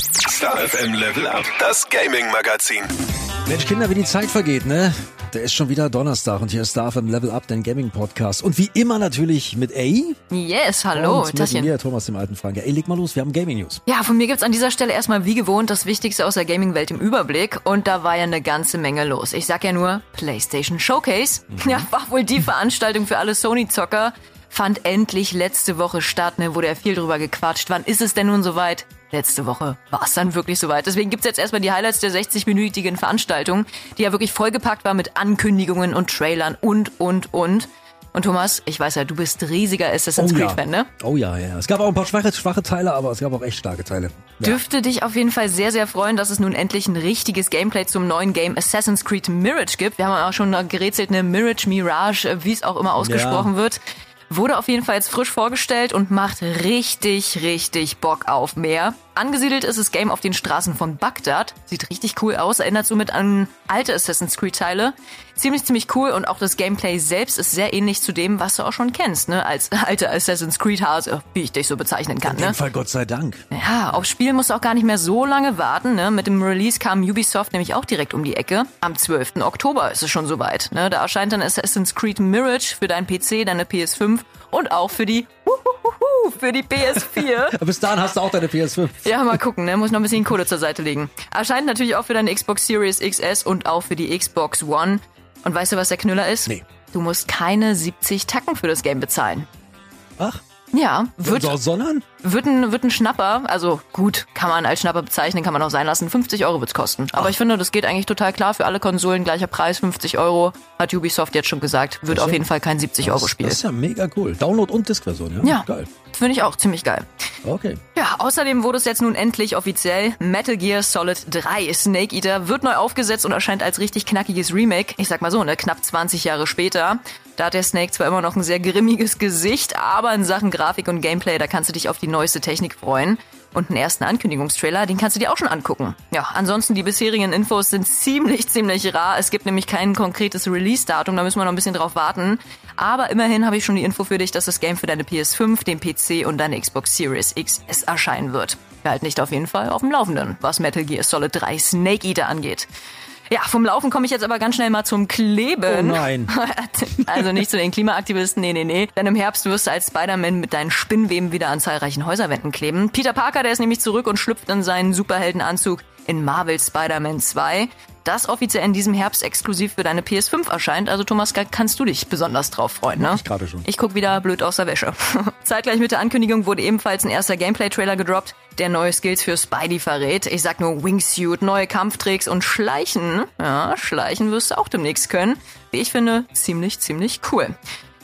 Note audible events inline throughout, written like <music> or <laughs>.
Star FM Level Up, das Gaming Magazin. Mensch, Kinder, wie die Zeit vergeht, ne? Der ist schon wieder Donnerstag und hier ist Star FM Level Up, dein Gaming Podcast. Und wie immer natürlich mit A. Yes, hallo, und mit mir, Thomas, dem alten Frank. Ja, ey, leg mal los, wir haben Gaming News. Ja, von mir gibt's an dieser Stelle erstmal wie gewohnt das Wichtigste aus der Gaming-Welt im Überblick. Und da war ja eine ganze Menge los. Ich sag ja nur PlayStation Showcase. Mhm. Ja, war wohl die Veranstaltung für alle Sony-Zocker. Fand endlich letzte Woche statt, ne? Wurde ja viel drüber gequatscht. Wann ist es denn nun soweit? Letzte Woche war es dann wirklich soweit. Deswegen gibt's jetzt erstmal die Highlights der 60-minütigen Veranstaltung, die ja wirklich vollgepackt war mit Ankündigungen und Trailern und, und, und. Und Thomas, ich weiß ja, du bist riesiger Assassin's ja. Creed-Fan, ne? Oh ja, ja. Es gab auch ein paar schwache, schwache Teile, aber es gab auch echt starke Teile. Ja. Dürfte dich auf jeden Fall sehr, sehr freuen, dass es nun endlich ein richtiges Gameplay zum neuen Game Assassin's Creed Mirage gibt. Wir haben auch schon gerätselt, eine Mirage, Mirage, wie es auch immer ausgesprochen wird. Wurde auf jeden Fall jetzt frisch vorgestellt und macht richtig, richtig Bock auf mehr. Angesiedelt ist das Game auf den Straßen von Bagdad. Sieht richtig cool aus, erinnert somit an alte Assassin's Creed Teile. Ziemlich, ziemlich cool und auch das Gameplay selbst ist sehr ähnlich zu dem, was du auch schon kennst, ne? Als <laughs> alter Assassin's Creed Hase, wie ich dich so bezeichnen kann, In dem ne? Fall Gott sei Dank. Ja, aufs Spiel musst du auch gar nicht mehr so lange warten. Ne? Mit dem Release kam Ubisoft nämlich auch direkt um die Ecke. Am 12. Oktober ist es schon soweit. Ne? Da erscheint dann Assassin's Creed Mirage für deinen PC, deine PS5 und auch für die für die PS4. Aber <laughs> bis dahin hast du auch deine PS5. ja, mal gucken, ne? muss noch ein bisschen Kohle zur Seite legen. Erscheint natürlich auch für deine Xbox Series XS und auch für die Xbox One. Und weißt du, was der Knüller ist? Nee. Du musst keine 70 Tacken für das Game bezahlen. Ach, Ja, wird, so, sondern? wird ein, wird ein Schnapper, also gut, kann man als Schnapper bezeichnen, kann man auch sein lassen. 50 Euro wird's kosten. Aber ich finde, das geht eigentlich total klar für alle Konsolen, gleicher Preis, 50 Euro, hat Ubisoft jetzt schon gesagt. Wird ist auf jeden Fall kein 70-Euro-Spiel. Das ist ja mega cool. Download und Diskversion, ja? Ja, Geil. Finde ich auch ziemlich geil. Okay. Ja, außerdem wurde es jetzt nun endlich offiziell. Metal Gear Solid 3 Snake Eater wird neu aufgesetzt und erscheint als richtig knackiges Remake. Ich sag mal so, ne, knapp 20 Jahre später. Da hat der Snake zwar immer noch ein sehr grimmiges Gesicht, aber in Sachen Grafik und Gameplay, da kannst du dich auf die neueste Technik freuen. Und einen ersten Ankündigungstrailer, den kannst du dir auch schon angucken. Ja, ansonsten die bisherigen Infos sind <laughs> ziemlich, ziemlich rar. Es gibt nämlich kein konkretes Release-Datum, da müssen wir noch ein bisschen drauf warten. Aber immerhin habe ich schon die Info für dich, dass das Game für deine PS5, den PC und deine Xbox Series XS erscheinen wird. Wir halten nicht auf jeden Fall auf dem Laufenden, was Metal Gear Solid 3 Snake Eater angeht. Ja, vom Laufen komme ich jetzt aber ganz schnell mal zum Kleben. Oh nein. <laughs> Also nicht zu den Klimaaktivisten, nee, nee, nee. Denn im Herbst wirst du als Spider-Man mit deinen Spinnweben wieder an zahlreichen Häuserwänden kleben. Peter Parker, der ist nämlich zurück und schlüpft in seinen Superheldenanzug in Marvel Spider-Man 2. Das offiziell in diesem Herbst exklusiv für deine PS5 erscheint. Also Thomas, kannst du dich besonders drauf freuen, ne? Ich gerade schon. Ich guck wieder blöd aus der Wäsche. <laughs> Zeitgleich mit der Ankündigung wurde ebenfalls ein erster Gameplay-Trailer gedroppt, der neue Skills für Spidey verrät. Ich sag nur Wingsuit, neue Kampftricks und Schleichen. Ja, Schleichen wirst du auch demnächst können. Wie ich finde, ziemlich, ziemlich cool.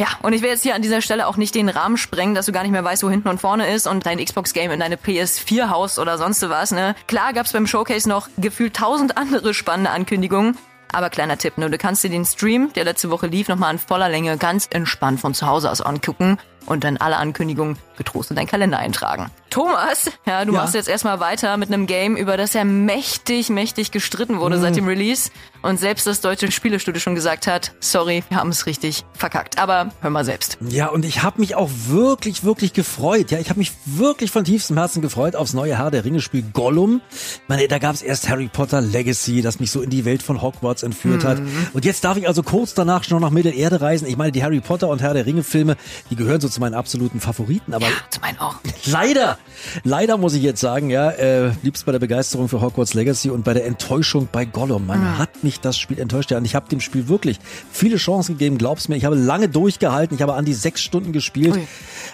Ja, und ich will jetzt hier an dieser Stelle auch nicht den Rahmen sprengen, dass du gar nicht mehr weißt, wo hinten und vorne ist und dein Xbox-Game in deine PS4 haust oder sonst was, ne? Klar gab's beim Showcase noch gefühlt tausend andere spannende Ankündigungen, aber kleiner Tipp, ne? Du kannst dir den Stream, der letzte Woche lief, nochmal in voller Länge ganz entspannt von zu Hause aus angucken und dann alle Ankündigungen getrost in deinen Kalender eintragen. Thomas, ja, du Ja. machst jetzt erstmal weiter mit einem Game, über das ja mächtig, mächtig gestritten wurde Mhm. seit dem Release und selbst das deutsche Spielestudio schon gesagt hat, sorry, wir haben es richtig verkackt. Aber hör mal selbst. Ja, und ich habe mich auch wirklich, wirklich gefreut. Ja, ich habe mich wirklich von tiefstem Herzen gefreut aufs neue Herr der Ringe-Spiel Gollum. Ich meine, da gab es erst Harry Potter Legacy, das mich so in die Welt von Hogwarts entführt hat. Und jetzt darf ich also kurz danach schon nach Mittelerde reisen. Ich meine, die Harry Potter und Herr der Ringe-Filme, die gehören so zu meinen absoluten Favoriten. Aber Zu meinen auch. <laughs> leider, leider muss ich jetzt sagen, ja, äh, liebst bei der Begeisterung für Hogwarts Legacy und bei der Enttäuschung bei Gollum. Man hat mich das Spiel enttäuscht. Und ich habe dem Spiel wirklich viele Chancen gegeben, glaub's mir. Ich habe lange durchgehalten. Ich habe an die sechs Stunden gespielt. Ui.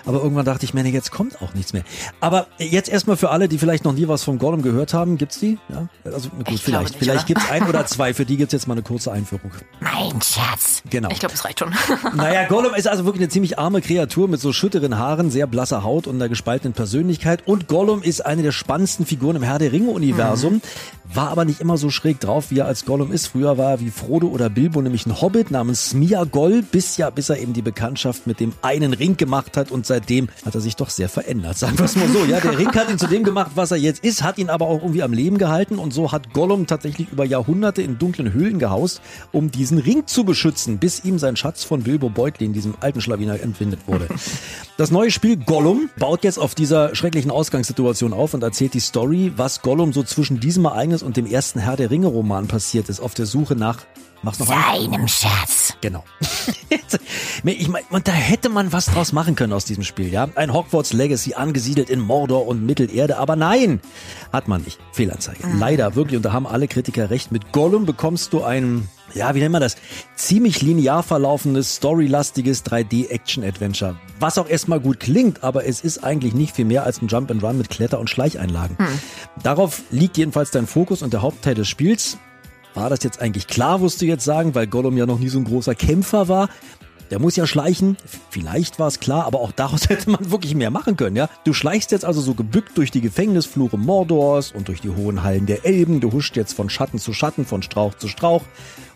Aber irgendwann dachte ich mir, nee, jetzt kommt auch nichts mehr. Aber jetzt erstmal für alle, die vielleicht noch nie was von Gollum gehört haben, gibt's die? Ja, also gut, Ich vielleicht. nicht, vielleicht oder? gibt's ein oder zwei. Für die gibt's jetzt mal eine kurze Einführung. Mein Schatz. Genau. Ich glaube, das reicht schon. <laughs> Naja, Gollum ist also wirklich eine ziemlich arme Kreatur mit so schütteren Haaren, sehr blasser Haut und einer gespaltenen Persönlichkeit. Und Gollum ist eine der spannendsten Figuren im Herr der Ringe-Universum, war aber nicht immer so schräg drauf, wie er als Gollum ist. Früher war wie Frodo oder Bilbo nämlich ein Hobbit namens Smeagol, bis ja, bis er eben die Bekanntschaft mit dem einen Ring gemacht hat und seitdem hat er sich doch sehr verändert. <laughs> Sagen wir es mal so. Ja, der Ring hat ihn zu dem gemacht, was er jetzt ist, hat ihn aber auch irgendwie am Leben gehalten und so hat Gollum tatsächlich über Jahrhunderte in dunklen Höhlen gehaust, um diesen Ring zu beschützen, bis ihm sein Schatz von Bilbo Beutlin, diesem alten Schlawiner, entwindet wurde. Das neue Spiel Gollum baut jetzt auf dieser schrecklichen Ausgangssituation auf und erzählt die Story, was Gollum so zwischen diesem Ereignis und dem ersten Herr der Ringe Roman passiert ist, auf der Suche nach Mach's noch Seinem ein? Schatz. Genau. <laughs> ich mein, und da hätte man was draus machen können aus diesem Spiel, ja? Ein Hogwarts Legacy angesiedelt in Mordor und Mittelerde, aber nein, hat man nicht. Fehlanzeige. Mhm. Leider, wirklich, und da haben alle Kritiker recht. Mit Gollum bekommst du ein, ja, wie nennt man das? Ziemlich linear verlaufendes, storylastiges 3D-Action-Adventure. Was auch erstmal gut klingt, aber es ist eigentlich nicht viel mehr als ein Jump and Run mit Kletter- und Schleicheinlagen. Mhm. Darauf liegt jedenfalls dein Fokus und der Hauptteil des Spiels. War das jetzt eigentlich klar, wirst du jetzt sagen, weil Gollum ja noch nie so ein großer Kämpfer war. Der muss ja schleichen. Vielleicht war es klar, aber auch daraus <laughs> hätte man wirklich mehr machen können, ja. Du schleichst jetzt also so gebückt durch die Gefängnisflure Mordors und durch die hohen Hallen der Elben. Du huscht jetzt von Schatten zu Schatten, von Strauch zu Strauch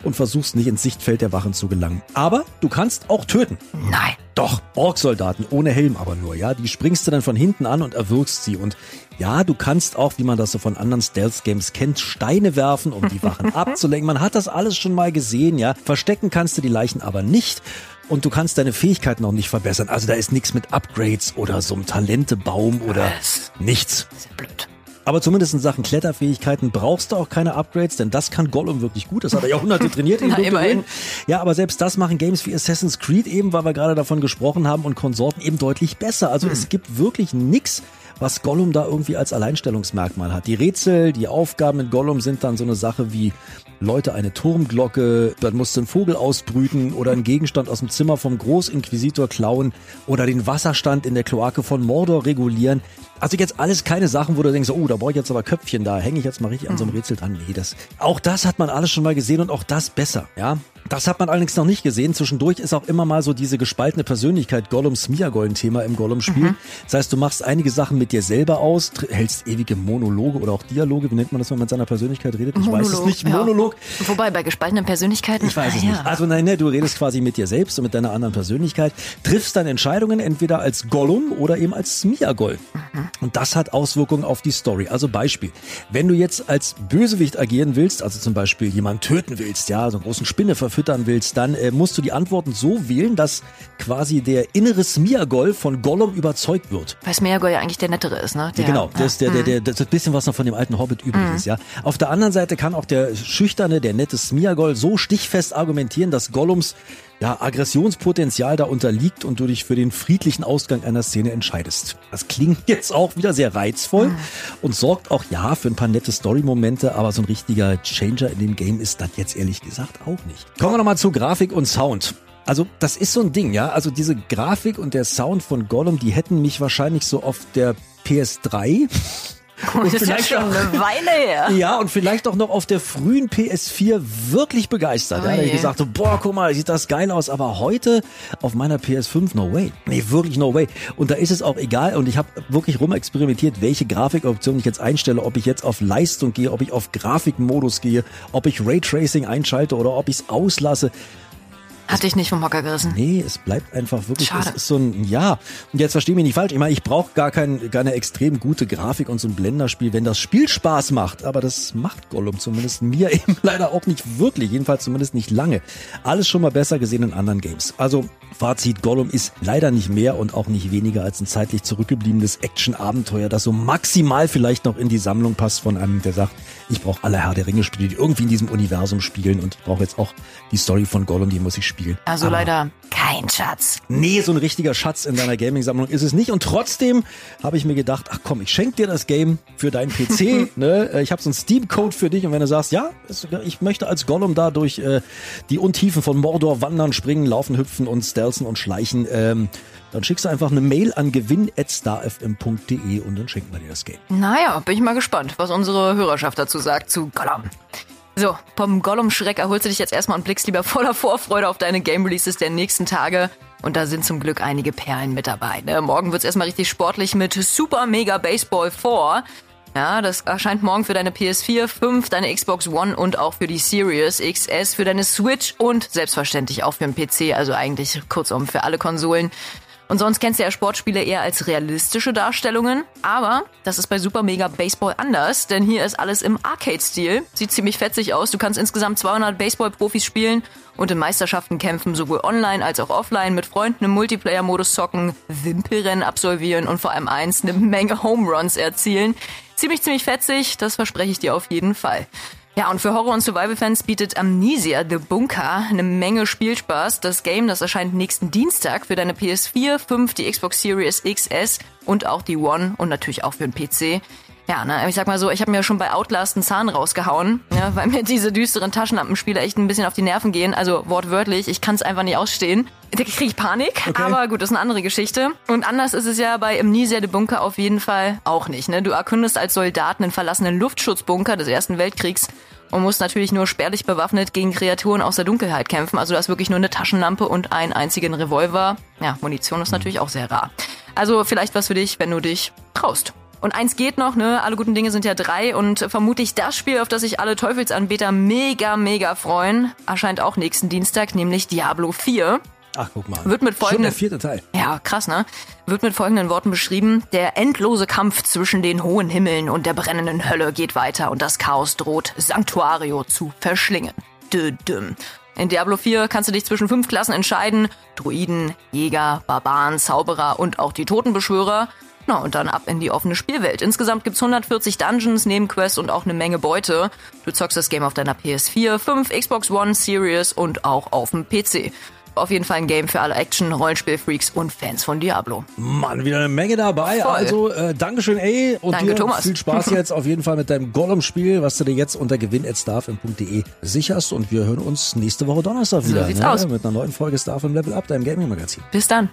und versuchst nicht ins Sichtfeld der Wachen zu gelangen. Aber du kannst auch töten. Nein. Doch, Orksoldaten ohne Helm aber nur, ja. Die springst du dann von hinten an und erwürgst sie. Und ja, du kannst auch, wie man das so von anderen Stealth-Games kennt, Steine werfen, um die Wachen <laughs> abzulenken. Man hat das alles schon mal gesehen, ja. Verstecken kannst du die Leichen aber nicht. Und du kannst deine Fähigkeiten auch nicht verbessern. Also da ist nichts mit Upgrades oder so einem Talentebaum oder nichts. Sehr blöd. Aber zumindest in Sachen Kletterfähigkeiten brauchst du auch keine Upgrades, denn das kann Gollum wirklich gut. Das hat er Jahrhunderte <laughs> trainiert in immerhin. Ja, aber selbst das machen Games wie Assassin's Creed eben, weil wir gerade davon gesprochen haben und Konsorten eben deutlich besser. Also hm. es gibt wirklich nix, was Gollum da irgendwie als Alleinstellungsmerkmal hat. Die Rätsel, die Aufgaben in Gollum sind dann so eine Sache wie Leute eine Turmglocke, dann musst du einen Vogel ausbrüten oder einen Gegenstand aus dem Zimmer vom Großinquisitor klauen oder den Wasserstand in der Kloake von Mordor regulieren. Also jetzt alles keine Sachen, wo du denkst, oh, da brauche ich jetzt aber Köpfchen, da hänge ich jetzt mal richtig an so einem Rätsel dran. Nee, das, auch das hat man alles schon mal gesehen und auch das besser, ja. Das hat man allerdings noch nicht gesehen. Zwischendurch ist auch immer mal so diese gespaltene Persönlichkeit Gollums Smiagol-Thema im Gollum-Spiel. Mhm. Das heißt, du machst einige Sachen mit dir selber aus, hältst ewige Monologe oder auch Dialoge. Wie nennt man das, wenn man mit seiner Persönlichkeit redet? Ich Monolog, weiß es nicht. Monolog. Ja. Wobei, bei gespaltenen Persönlichkeiten. Ich weiß es ja. nicht. Also nein, ne, du redest quasi mit dir selbst und mit deiner anderen Persönlichkeit, triffst dann Entscheidungen entweder als Gollum oder eben als Smiagol. Mhm. Und das hat Auswirkungen auf die Story. Also Beispiel. Wenn du jetzt als Bösewicht agieren willst, also zum Beispiel jemanden töten willst, ja, so einen großen Spinne verfüttern willst, dann äh, musst du die Antworten so wählen, dass quasi der innere Smiagol von Gollum überzeugt wird. Weil Smiagol ja eigentlich der nettere ist, ne? Der, ja, genau, das ist der, der, der, das ist ein bisschen was noch von dem alten Hobbit übrig mhm. ist, ja. Auf der anderen Seite kann auch der schüchterne, der nette Smiagol so stichfest argumentieren, dass Gollums ja, Aggressionspotenzial da unterliegt und du dich für den friedlichen Ausgang einer Szene entscheidest. Das klingt <laughs> jetzt auch wieder sehr reizvoll mhm. und sorgt auch ja für ein paar nette Story-Momente, aber so ein richtiger Changer in dem Game ist das jetzt ehrlich gesagt auch nicht. Kommen wir nochmal zu Grafik und Sound. Also das ist so ein Ding, ja. Also diese Grafik und der Sound von Gollum, die hätten mich wahrscheinlich so auf der PS3 und das ist ja schon eine Weile her. <laughs> Ja, und vielleicht auch noch auf der frühen PS4 wirklich begeistert. Oh ja, da ich gesagt, boah, guck mal, sieht das geil aus. Aber heute auf meiner PS5, no way. Nee, wirklich no way. Und da ist es auch egal. Und ich habe wirklich rumexperimentiert, welche Grafikoption ich jetzt einstelle, ob ich jetzt auf Leistung gehe, ob ich auf Grafikmodus gehe, ob ich Raytracing einschalte oder ob ich es auslasse. Hat dich nicht vom Hocker gerissen? Nee, es bleibt einfach wirklich, Schade. es ist so ein, ja. Und jetzt versteh mich nicht falsch, ich meine, ich brauche gar kein, gar eine extrem gute Grafik und so ein Blenderspiel, wenn das Spiel Spaß macht. Aber das macht Gollum zumindest mir <laughs> eben leider auch nicht wirklich, jedenfalls zumindest nicht lange. Alles schon mal besser gesehen in anderen Games. Also, Fazit, Gollum ist leider nicht mehr und auch nicht weniger als ein zeitlich zurückgebliebenes Action-Abenteuer, das so maximal vielleicht noch in die Sammlung passt von einem, der sagt, ich brauche alle Herr der Ringe-Spiele, die irgendwie in diesem Universum spielen und ich brauche jetzt auch die Story von Gollum, die muss ich spielen spielen. Also Aber leider kein Schatz. Nee, so ein richtiger Schatz in deiner Gaming-Sammlung ist es nicht. Und trotzdem habe ich mir gedacht, ach komm, ich schenke dir das Game für deinen PC. <laughs> ne? Äh, ich habe so einen Steam-Code für dich und wenn du sagst, ja, ich möchte als Gollum da durch äh, die Untiefen von Mordor wandern, springen, laufen, hüpfen und stealthen und schleichen, ähm, dann schickst du einfach eine Mail an gewinn.starfm.de und dann schenken wir dir das Game. Naja, bin ich mal gespannt, was unsere Hörerschaft dazu sagt zu Gollum. So, vom Gollum-Schreck erholst du dich jetzt erstmal und blickst lieber voller Vorfreude auf deine Game-Releases der nächsten Tage. Und da sind zum Glück einige Perlen mit dabei. Ne? Morgen wird's erstmal richtig sportlich mit Super Mega Baseball 4. Ja, das erscheint morgen für deine PS4, 5, deine Xbox One und auch für die Series XS, für deine Switch und selbstverständlich auch für den PC, also eigentlich kurzum für alle Konsolen. Und sonst kennst du ja Sportspiele eher als realistische Darstellungen. Aber das ist bei Super Mega Baseball anders, denn hier ist alles im Arcade-Stil. Sieht ziemlich fetzig aus. Du kannst insgesamt 200 Baseball-Profis spielen und in Meisterschaften kämpfen, sowohl online als auch offline, mit Freunden im Multiplayer-Modus zocken, Wimpelrennen absolvieren und vor allem eins, eine Menge Home Runs erzielen. Ziemlich, ziemlich fetzig, das verspreche ich dir auf jeden Fall. Ja, und für Horror- und Survival-Fans bietet Amnesia The Bunker eine Menge Spielspaß. Das Game, das erscheint nächsten Dienstag für deine PS4, 5, die Xbox Series XS und auch die One und natürlich auch für den PC. Ja, ne, ich sag mal so, ich habe mir schon bei Outlast einen Zahn rausgehauen, ne, weil mir diese düsteren Taschenlampenspiele echt ein bisschen auf die Nerven gehen. Also wortwörtlich, ich kann es einfach nicht ausstehen. Da kriege ich Panik, okay. aber gut, das ist eine andere Geschichte. Und anders ist es ja bei Amnesia the Bunker auf jeden Fall auch nicht. Ne? Du erkundest als Soldat einen verlassenen Luftschutzbunker des Ersten Weltkriegs und musst natürlich nur spärlich bewaffnet gegen Kreaturen aus der Dunkelheit kämpfen. Also du hast wirklich nur eine Taschenlampe und einen einzigen Revolver. Ja, Munition ist natürlich auch sehr rar. Also vielleicht was für dich, wenn du dich traust. Und eins geht noch, ne? Alle guten Dinge sind ja drei und vermutlich das Spiel, auf das sich alle Teufelsanbeter mega, mega freuen, erscheint auch nächsten Dienstag, nämlich Diablo 4. Ach, guck mal. Wird mit folgenden, Schon der vierte Teil. Ja, krass, ne? Wird mit folgenden Worten beschrieben. Der endlose Kampf zwischen den hohen Himmeln und der brennenden Hölle geht weiter und das Chaos droht, Sanctuario zu verschlingen. Dö, düm. In Diablo 4 kannst du dich zwischen fünf Klassen entscheiden. Druiden, Jäger, Barbaren, Zauberer und auch die Totenbeschwörer. Na, und dann ab in die offene Spielwelt. Insgesamt gibt's 140 Dungeons, Nebenquests und auch eine Menge Beute. Du zockst das Game auf deiner PS4, 5, Xbox One, Series und auch auf dem PC. Auf jeden Fall ein Game für alle Action, Rollenspielfreaks und Fans von Diablo. Mann, wieder eine Menge dabei. Voll. Also, äh, Dankeschön, ey. Und Danke, dir Thomas. viel Spaß <laughs> jetzt auf jeden Fall mit deinem Gollum-Spiel, was du dir jetzt unter gewinn.starfm.de sicherst. Und wir hören uns nächste Woche Donnerstag wieder. sieht's aus. Mit einer neuen Folge Starfm Level Up, deinem Gaming-Magazin. Bis dann.